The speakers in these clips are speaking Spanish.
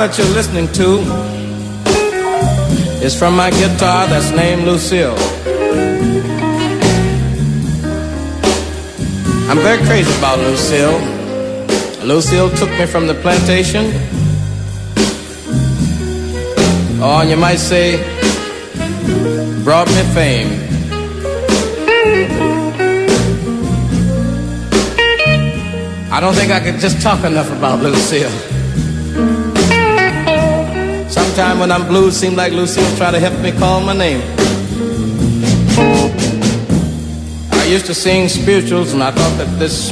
That you're listening to is from my guitar that's named Lucille. I'm very crazy about Lucille. Lucille took me from the plantation. Oh, or you might say, brought me fame. I don't think I could just talk enough about Lucille. Sometime when I'm blue, seems like Lucille try to help me call my name. I used to sing spirituals, and I thought that this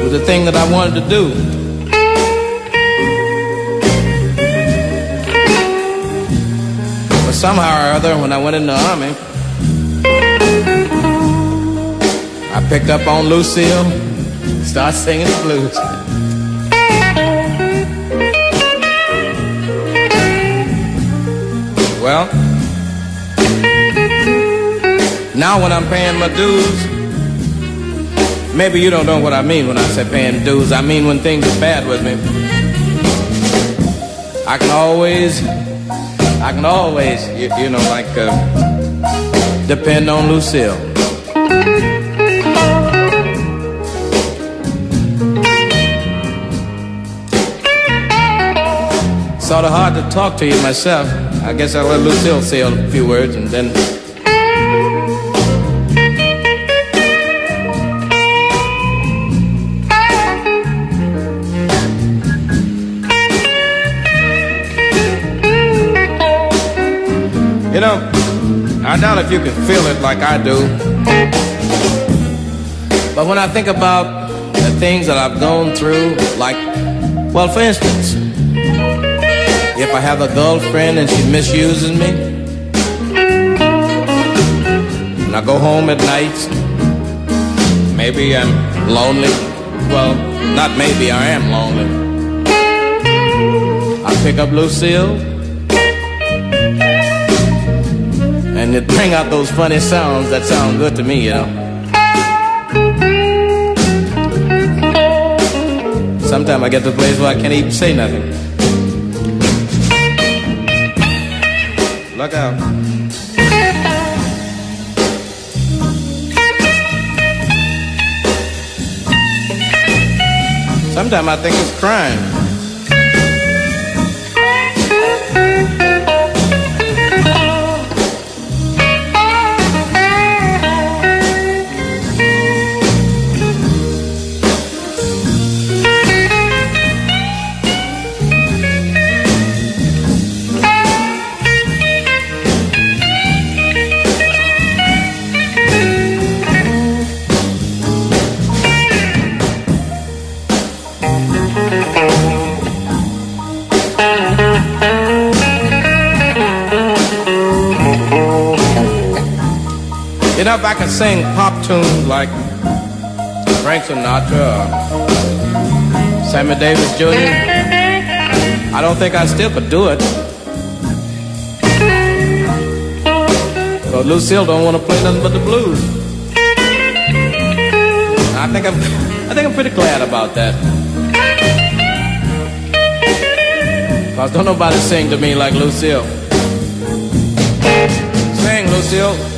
was the thing that I wanted to do. But somehow or other, when I went in the army, I picked up on Lucille, started singing the blues. Well, now when I'm paying my dues, maybe you don't know what I mean when I say paying dues. I mean when things are bad with me. I can always, I can always, you, you know, like uh, depend on Lucille. Sort of hard to talk to you myself. I guess I'll let Lucille say a few words and then. You know, I doubt if you can feel it like I do. But when I think about the things that I've gone through, like, well, for instance, if I have a girlfriend and she misuses me, and I go home at night, maybe I'm lonely. Well, not maybe, I am lonely. I pick up Lucille, and it bring out those funny sounds that sound good to me, you know. Sometimes I get to a place where I can't even say nothing. Look out. Sometimes I think it's crime. If I could sing pop tunes like Frank Sinatra or Sammy Davis Jr., I don't think I still could do it. But Lucille don't want to play nothing but the blues. I think I'm, I think I'm pretty glad about that. Cause don't nobody sing to me like Lucille. Sing, Lucille.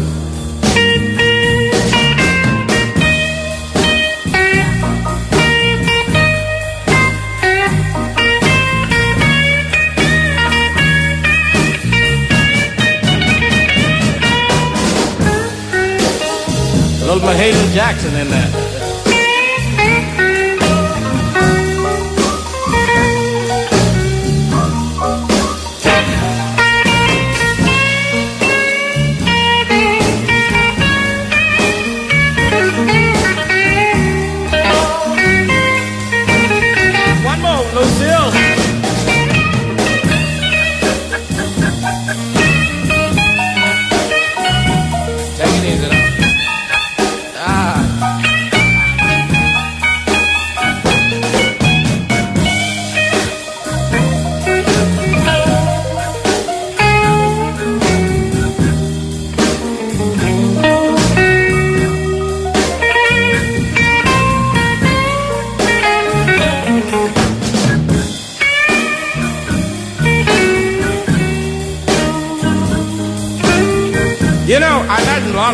Little Mahalia Jackson in there.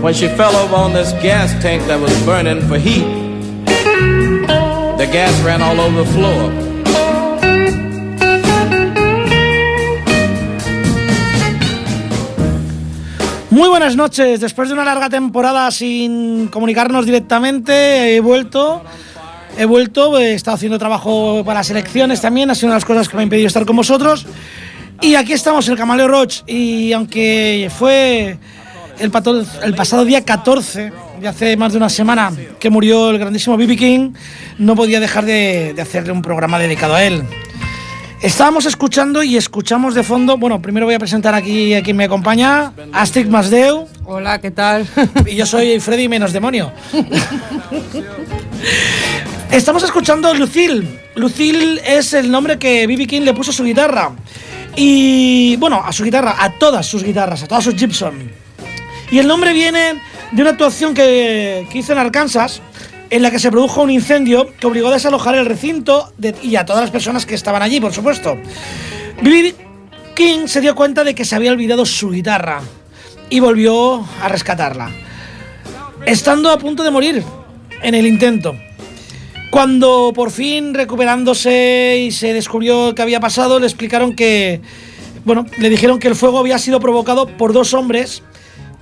when she fell over on this gas tank that was burning for heat, the gas ran all over the floor. Muy buenas noches. Después de una larga temporada sin comunicarnos directamente, he vuelto he vuelto, he estado haciendo trabajo para las elecciones también, ha sido una de las cosas que me ha impedido estar con vosotros. Y aquí estamos, el Camaleo Roach, y aunque fue el, el pasado día 14, de hace más de una semana, que murió el grandísimo B.B. King, no podía dejar de, de hacerle un programa dedicado a él. Estábamos escuchando y escuchamos de fondo. Bueno, primero voy a presentar aquí a quien me acompaña, Astrid Masdeu. Hola, ¿qué tal? Y yo soy Freddy menos demonio. Estamos escuchando Lucille. Lucille es el nombre que B.B. King le puso a su guitarra. Y bueno, a su guitarra, a todas sus guitarras, a todas sus Gibson. Y el nombre viene de una actuación que, hizo en Arkansas en la que se produjo un incendio que obligó a desalojar el recinto y a todas las personas que estaban allí, por supuesto. B.B. King se dio cuenta de que se había olvidado su guitarra y volvió a rescatarla, estando a punto de morir en el intento. Cuando por fin recuperándose y se descubrió qué había pasado, le explicaron que, bueno, le dijeron que el fuego había sido provocado por dos hombres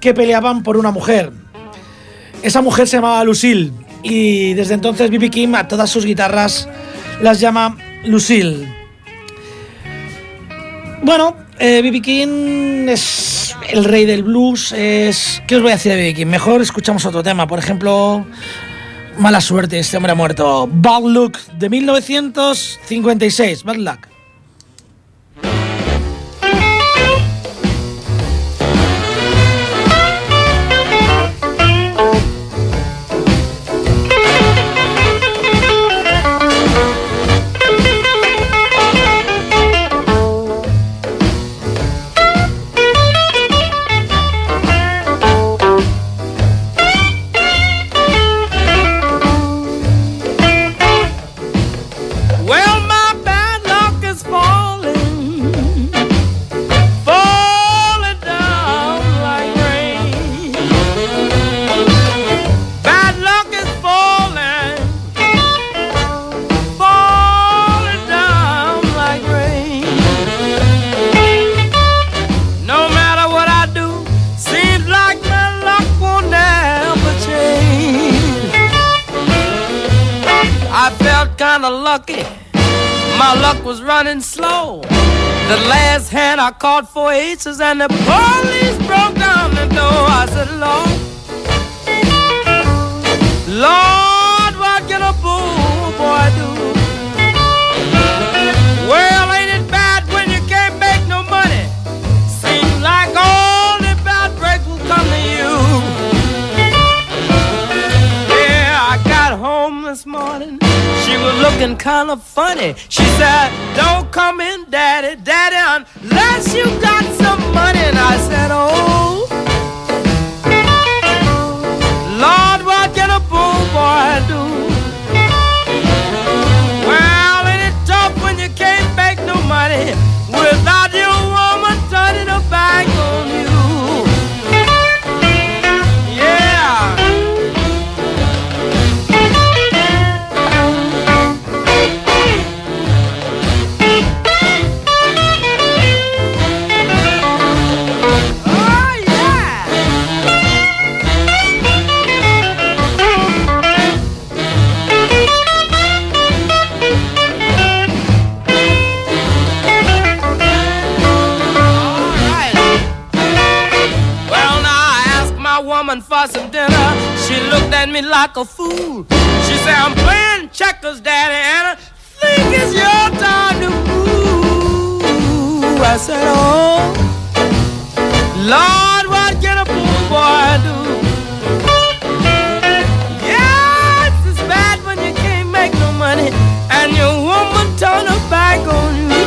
que peleaban por una mujer. Esa mujer se llamaba Lucille y desde entonces B.B. King a todas sus guitarras las llama Lucille. Bueno, B.B. Eh, King es el rey del blues. Es... ¿Qué os voy a decir de B.B. King? Mejor escuchamos otro tema. Por ejemplo, Mala suerte, este hombre ha muerto. Bad Luck de 1956. Bad Luck. I called four aces and the police broke down the door. I said, Lord, Lord, what can a poor boy do? Looking kind of funny. She said, Don't come in, Daddy, Daddy, unless you got some money. And I said, Oh, Lord, what can a poor boy do? Well, ain't tough when you can't make no money and dinner. she looked at me like a fool. She said, I'm playing checkers, daddy, and I think it's your time to move. I said, oh, Lord, what can a poor boy do? Yes, it's bad when you can't make no money and your woman turn her back on you.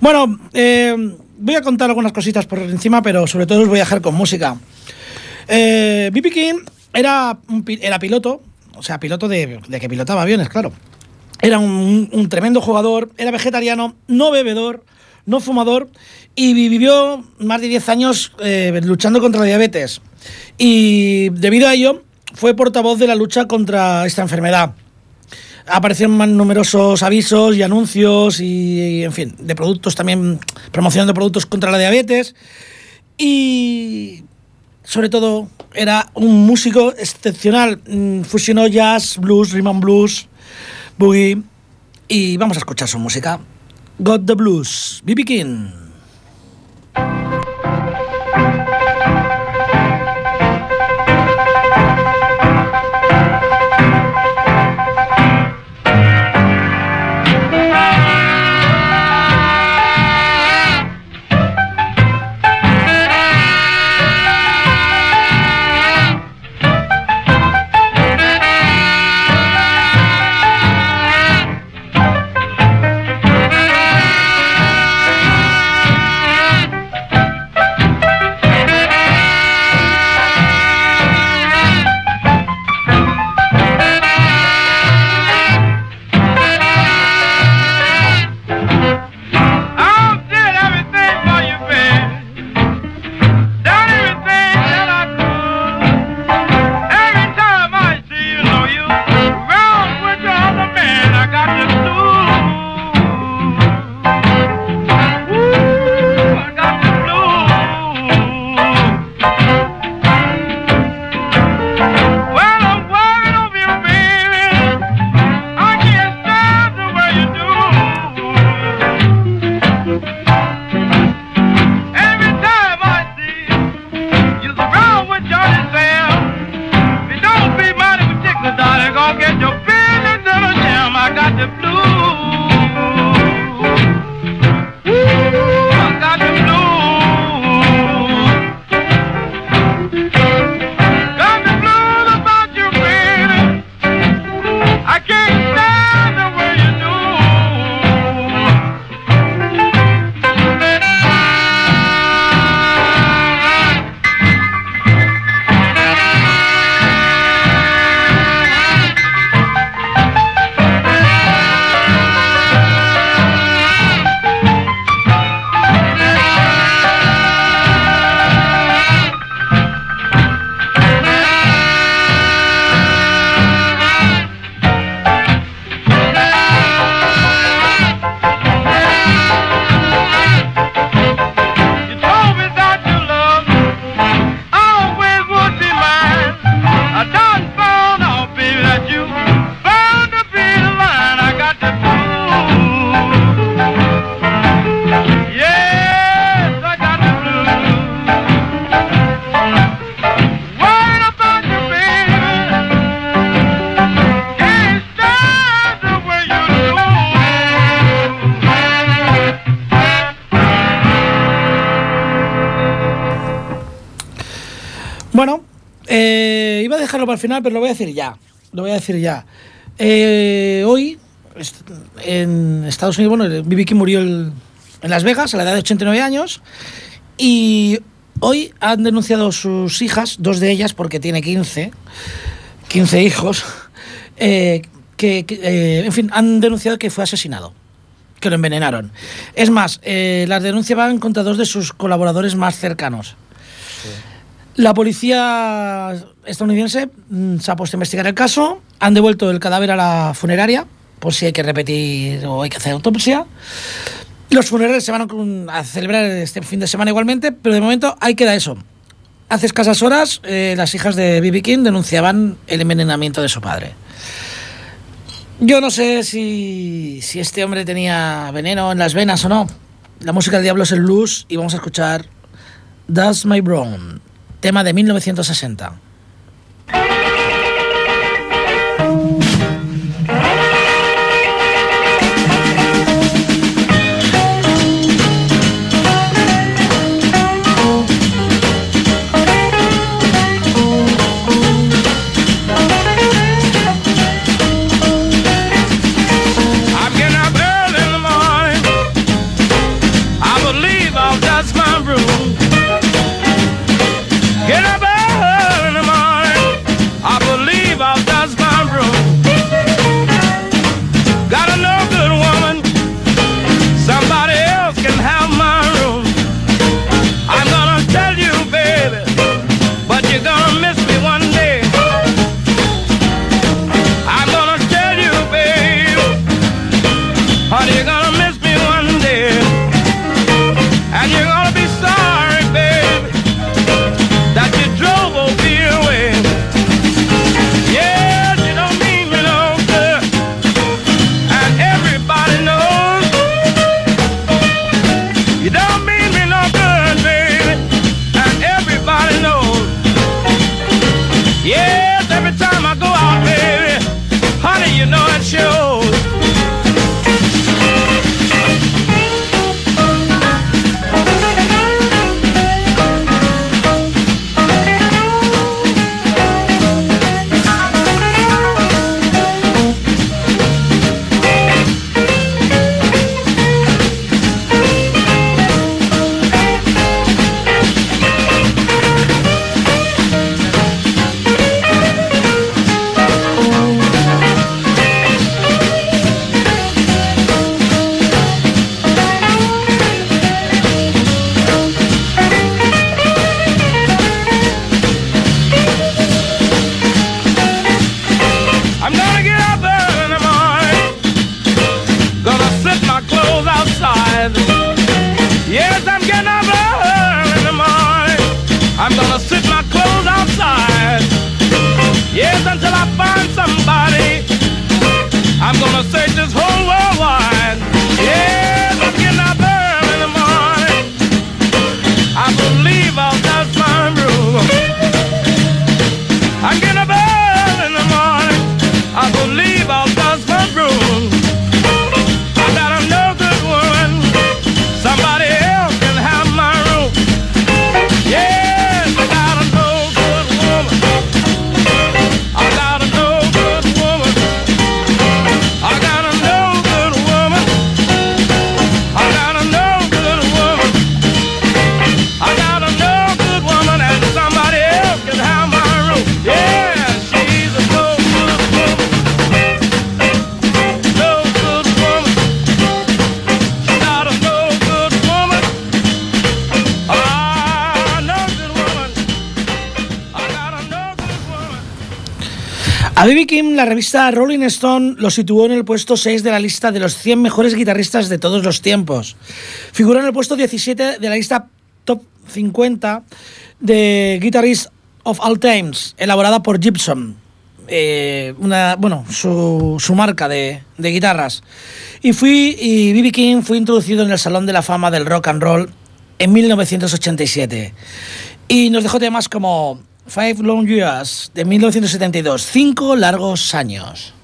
Bueno, eh, voy a contar algunas cositas por encima, pero sobre todo os voy a dejar con música. Eh. King era, un era piloto, o sea, piloto de, de que pilotaba aviones, claro. Era un, un tremendo jugador, era vegetariano, no bebedor, no fumador y vi- vivió más de 10 años eh, luchando contra la diabetes. Y debido a ello, fue portavoz de la lucha contra esta enfermedad aparecieron más numerosos avisos y anuncios y, en fin, de productos también, promocionando productos contra la diabetes. Y sobre todo era un músico excepcional. Mm, Fusionó jazz, blues, rhythm blues, boogie. Y vamos a escuchar su música. Got the Blues, B.B. King. Dejarlo para el final, pero lo voy a decir ya. Lo voy a decir ya. Eh, hoy, en Estados Unidos, bueno, B.B. King murió el- en Las Vegas a la edad de 89 años. Y hoy han denunciado sus hijas, dos de ellas, porque tiene 15, 15 hijos, eh, que, que, eh, en fin, han denunciado que fue asesinado que lo envenenaron. Es más, eh, las denuncias van contra dos de sus colaboradores más cercanos. La policía estadounidense mm, se ha puesto a investigar el caso, han devuelto el cadáver a la funeraria, por si hay que repetir o hay que hacer autopsia. Los funerales se van a celebrar este fin de semana igualmente, pero de momento ahí queda eso. Hace escasas horas, eh, las hijas de B.B. King denunciaban el envenenamiento de su padre. Yo no sé si, si este hombre tenía veneno en las venas o no. La música del diablo es el blues y vamos a escuchar That's My Brown tema de 1960. A Bibi Kim, la revista Rolling Stone, lo situó en el puesto 6 de la lista de los 100 mejores guitarristas de todos los tiempos. Figura en el puesto 17 de la lista top 50 de Guitarists of All Times, elaborada por Gibson. Eh, una, bueno, su, marca de, guitarras. Y fui y King fue introducido en el Salón de la Fama del Rock and Roll en 1987. Y nos dejó temas como Five Long Years de 1972, cinco largos años.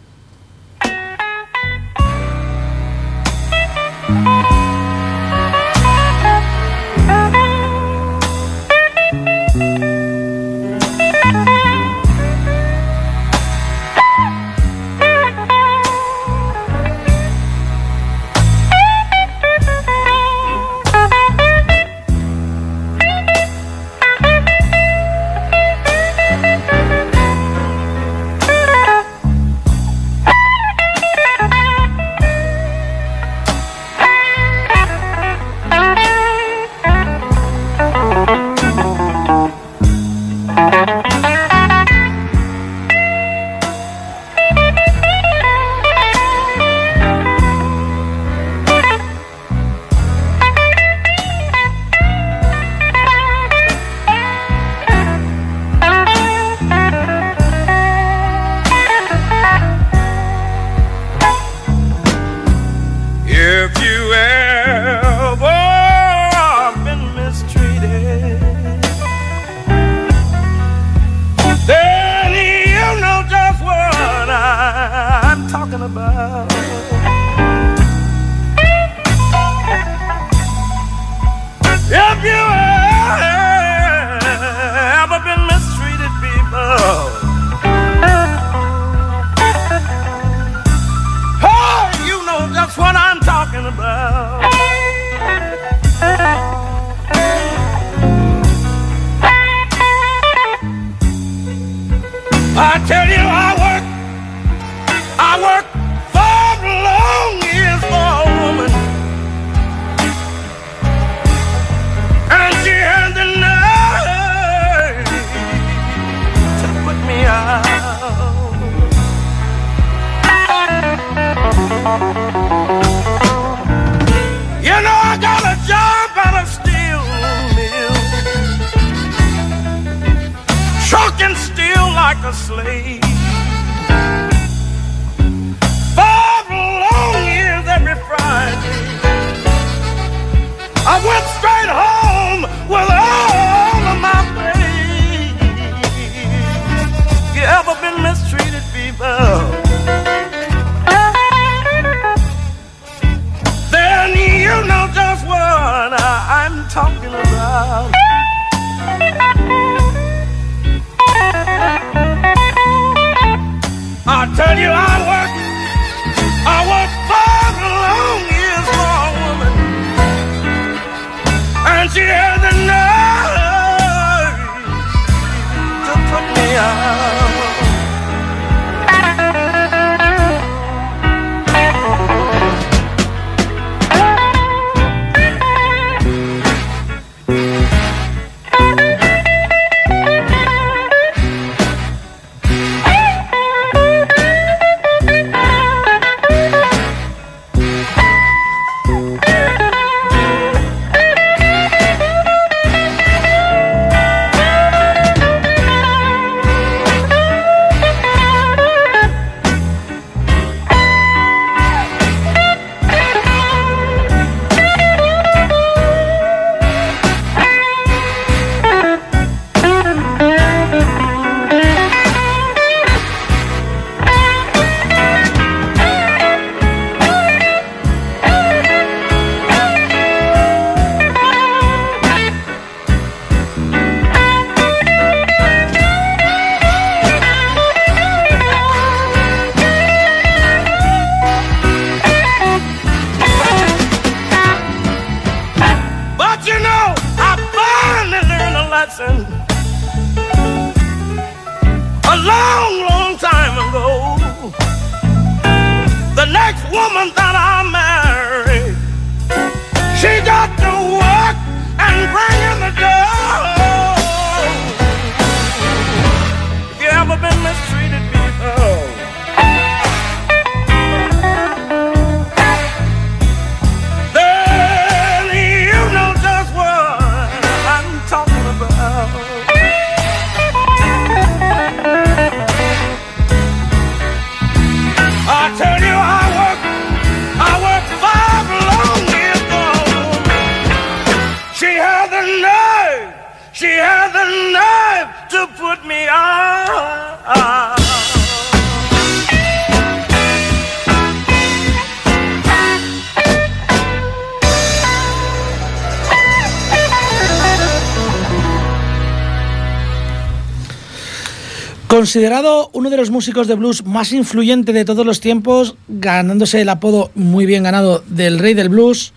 Considerado uno de los músicos de blues más influyente de todos los tiempos, ganándose el apodo muy bien ganado del rey del blues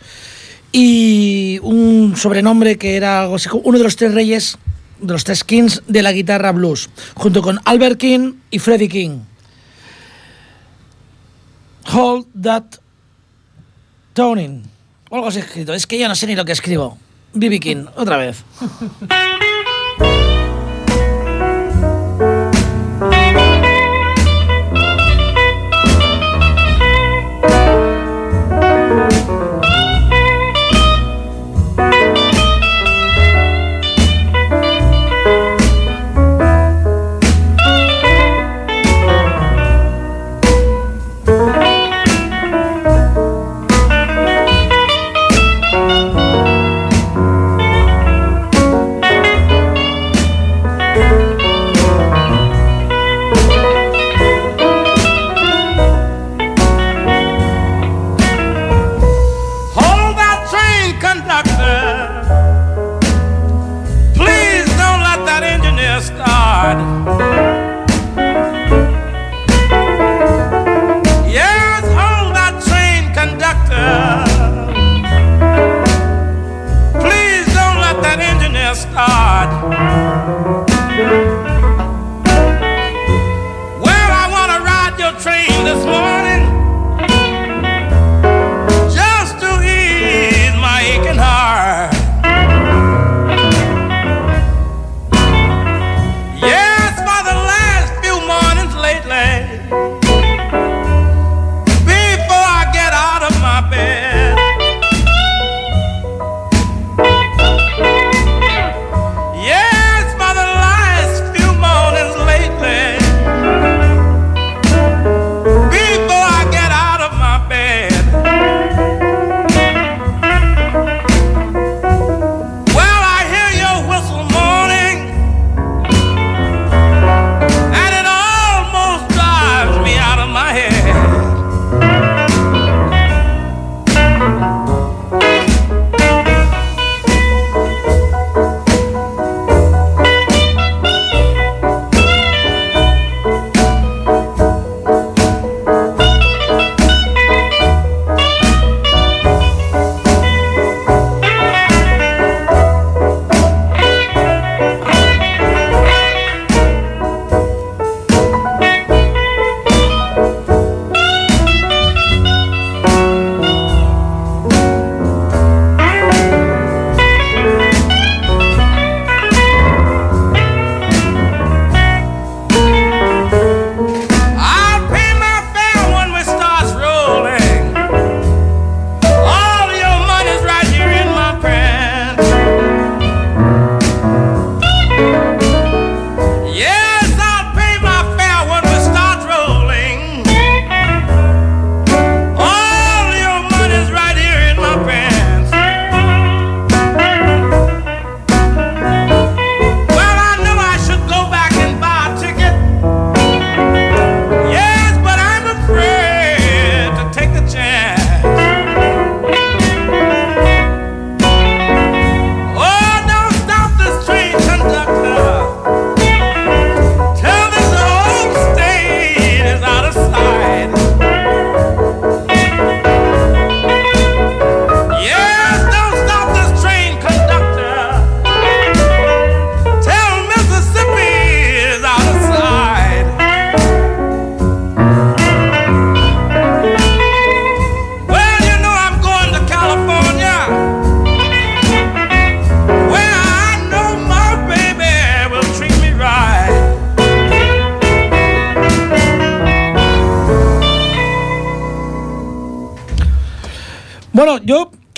y un sobrenombre que era uno de los tres reyes, de los tres kings de la guitarra blues, junto con Albert King y Freddie King. Hold that toning. O algo así escrito. Es que ya no sé ni lo que escribo. B.B. King, otra vez.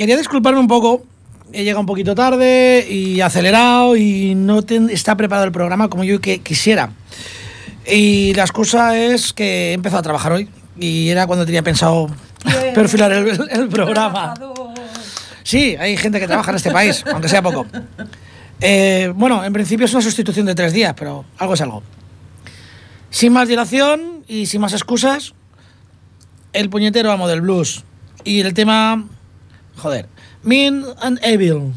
quería disculparme un poco. He llegado un poquito tarde y acelerado y no está preparado el programa como yo que, quisiera. Y la excusa es que he empezado a trabajar hoy y era cuando tenía pensado perfilar el, programa. Sí, hay gente que trabaja en este país, aunque sea poco. Eh, bueno, en principio es una sustitución de tres días, pero algo es algo. Sin más dilación y sin más excusas, el puñetero amo del blues. Y el tema Joder. Mean and Evil.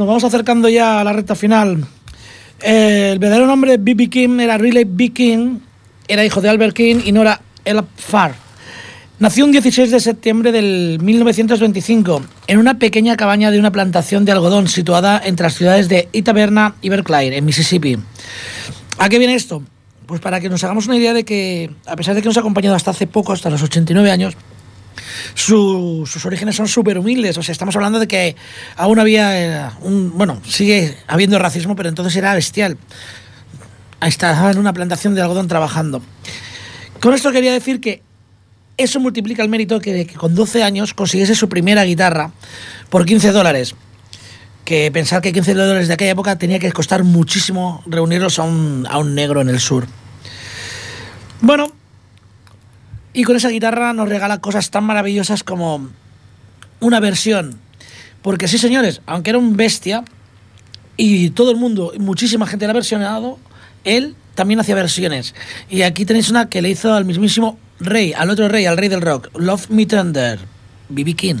nos vamos acercando ya a la recta final. Eh, el verdadero nombre de B.B. King era Riley B. King, era hijo de Albert King y no era Ella Farr. Nació un 16 de septiembre del 1925 en una pequeña cabaña de una plantación de algodón situada entre las ciudades de Itaberna y Berkeley, en Mississippi. ¿A qué viene esto? Pues para que nos hagamos una idea de que, a pesar de que nos ha acompañado hasta hace poco, hasta los 89 años, su- sus orígenes son súper humildes. O sea, estamos hablando de que aún había eh, un. Bueno, sigue habiendo racismo, pero entonces era bestial. Estaba en una plantación de algodón trabajando. Con esto quería decir que eso multiplica el mérito que, que con 12 años consiguiese su primera guitarra por 15 dólares. Que pensar que 15 dólares de aquella época tenía que costar muchísimo reunirlos a un, a un negro en el sur. Bueno, y con esa guitarra nos regala cosas tan maravillosas como una versión. Porque sí, señores, aunque era un bestia y todo el mundo, muchísima gente la ha versionado, él también hacía versiones. Y aquí tenéis una que le hizo al mismísimo rey, al otro rey, al rey del rock, Love Me Tender, B.B. King.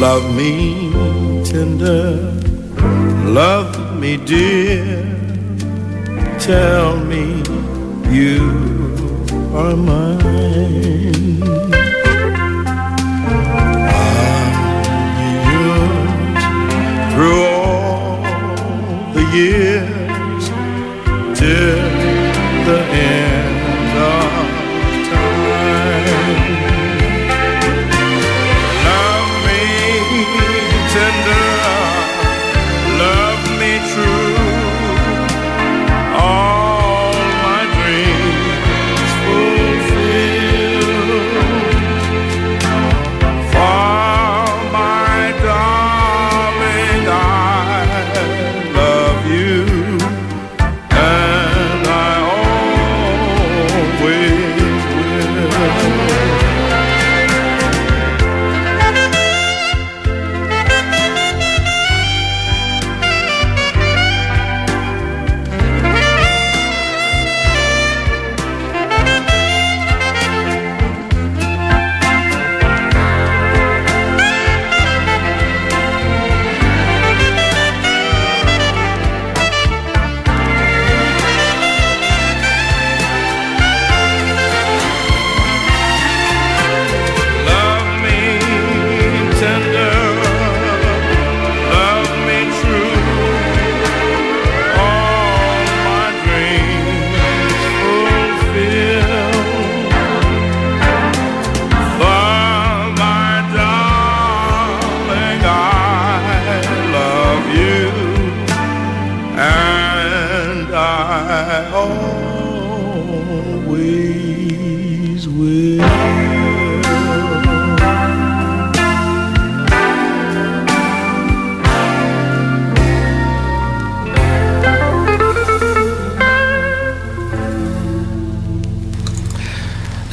Love me tender, love me dear. Tell me you are mine.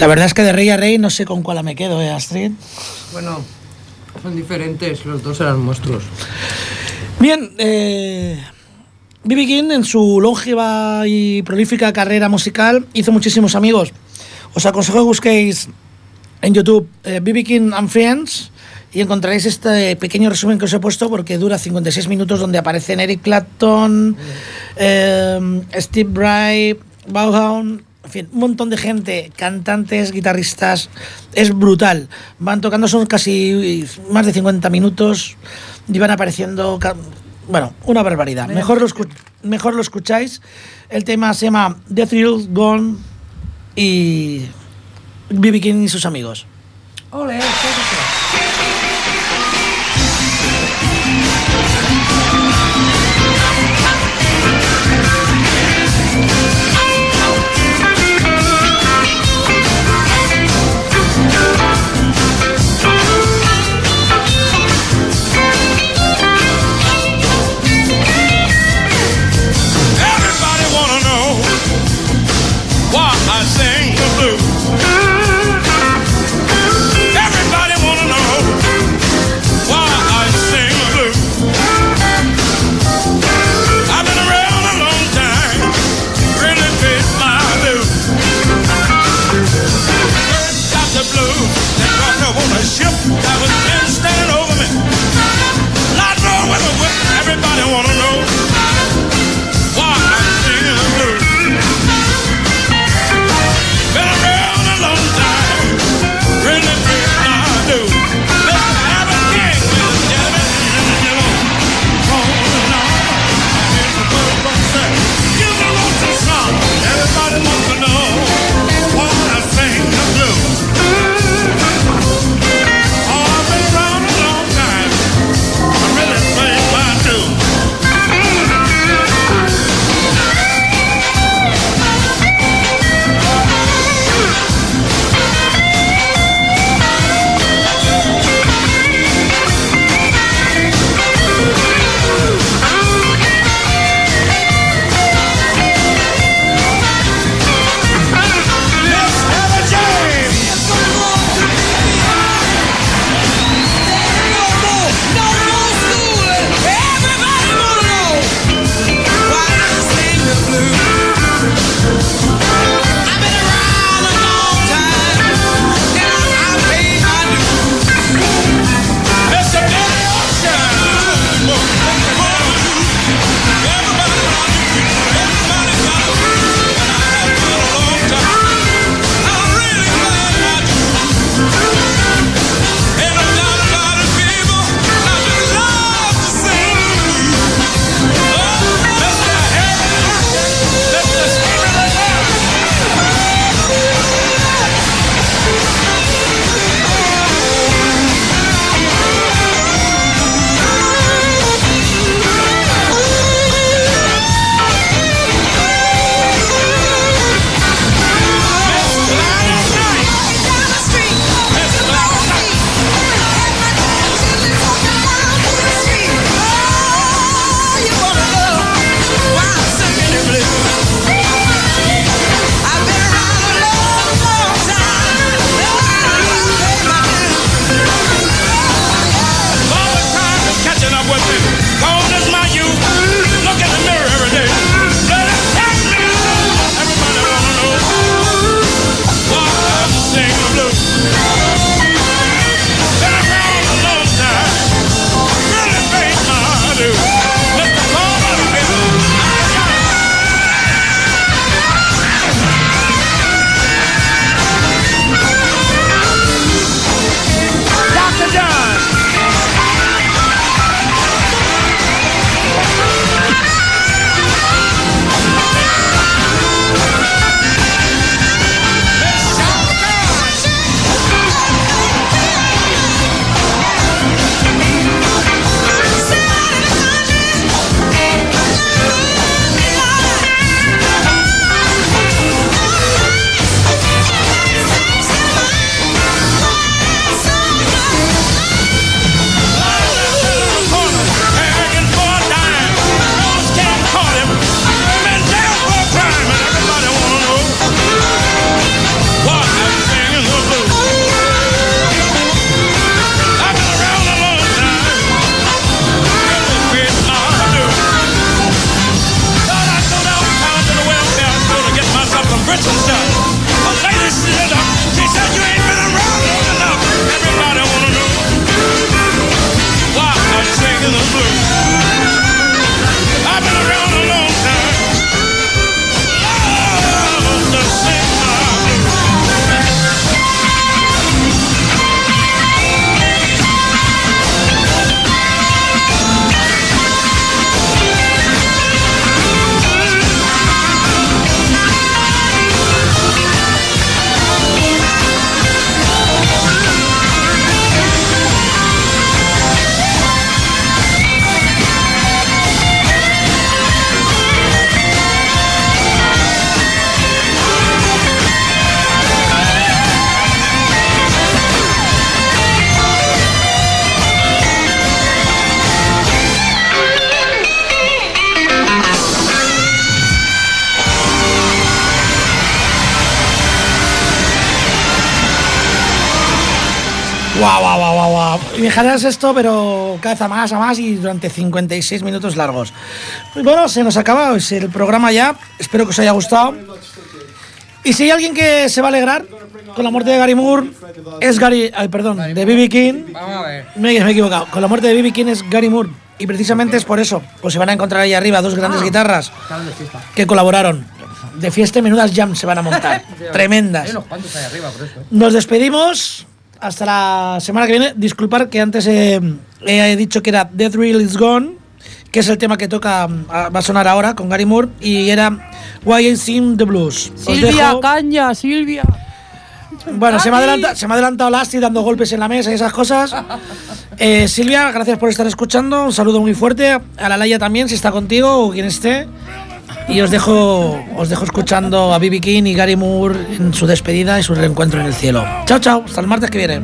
La verdad es que de rey a rey no sé con cuál me quedo, ¿eh, Astrid? Bueno, son diferentes, los dos eran monstruos. Bien, eh, B.B. King en su longeva y prolífica carrera musical hizo muchísimos amigos. Os aconsejo que busquéis en YouTube eh, B.B. King and Friends y encontraréis este pequeño resumen que os he puesto porque dura 56 minutos donde aparecen Eric Clapton, eh, Steve Bray, Bauhaus, fin, un montón de gente, cantantes, guitarristas, es brutal. Van tocando, son casi más de 50 minutos y van apareciendo, bueno, una barbaridad. Mejor lo, mejor lo escucháis. El tema se llama The Thrill Gone y B.B. King y sus amigos. Ole, Guau, guau, guau, guau, guau. Y dejarás esto, pero cada vez a más, a más y durante 56 minutos largos. Y bueno, se nos acaba el programa ya. Espero que os haya gustado. Y si hay alguien que se va a alegrar con la muerte de Gary Moore, es Gary. Ay, perdón, de B.B. King. Vamos a ver. Me, me he equivocado. Con la muerte de B.B. King es Gary Moore. Y precisamente es por eso. Pues se van a encontrar ahí arriba dos grandes guitarras de fiesta. que colaboraron. De fiesta y menudas jams se van a montar. Tremendas. Hay unos cuantos ahí arriba, por eso, ¿eh? Nos despedimos hasta la semana que viene. Disculpar que antes eh, he dicho que era Death Reel is Gone, que es el tema que toca, mm, va a sonar ahora con Gary Moore, y era Why I Sing the Blues. Silvia, dejo- caña, Silvia. bueno, se me, ha adelanta- se me ha adelantado Lasti dando golpes en la mesa y esas cosas. Eh, Silvia, gracias por estar escuchando. Un saludo muy fuerte. A la Laia también, si está contigo o quien esté. Y os dejo, os dejo escuchando a Bibi King y Gary Moore en su despedida y su reencuentro en el cielo. Chao, chao. Hasta el martes que viene.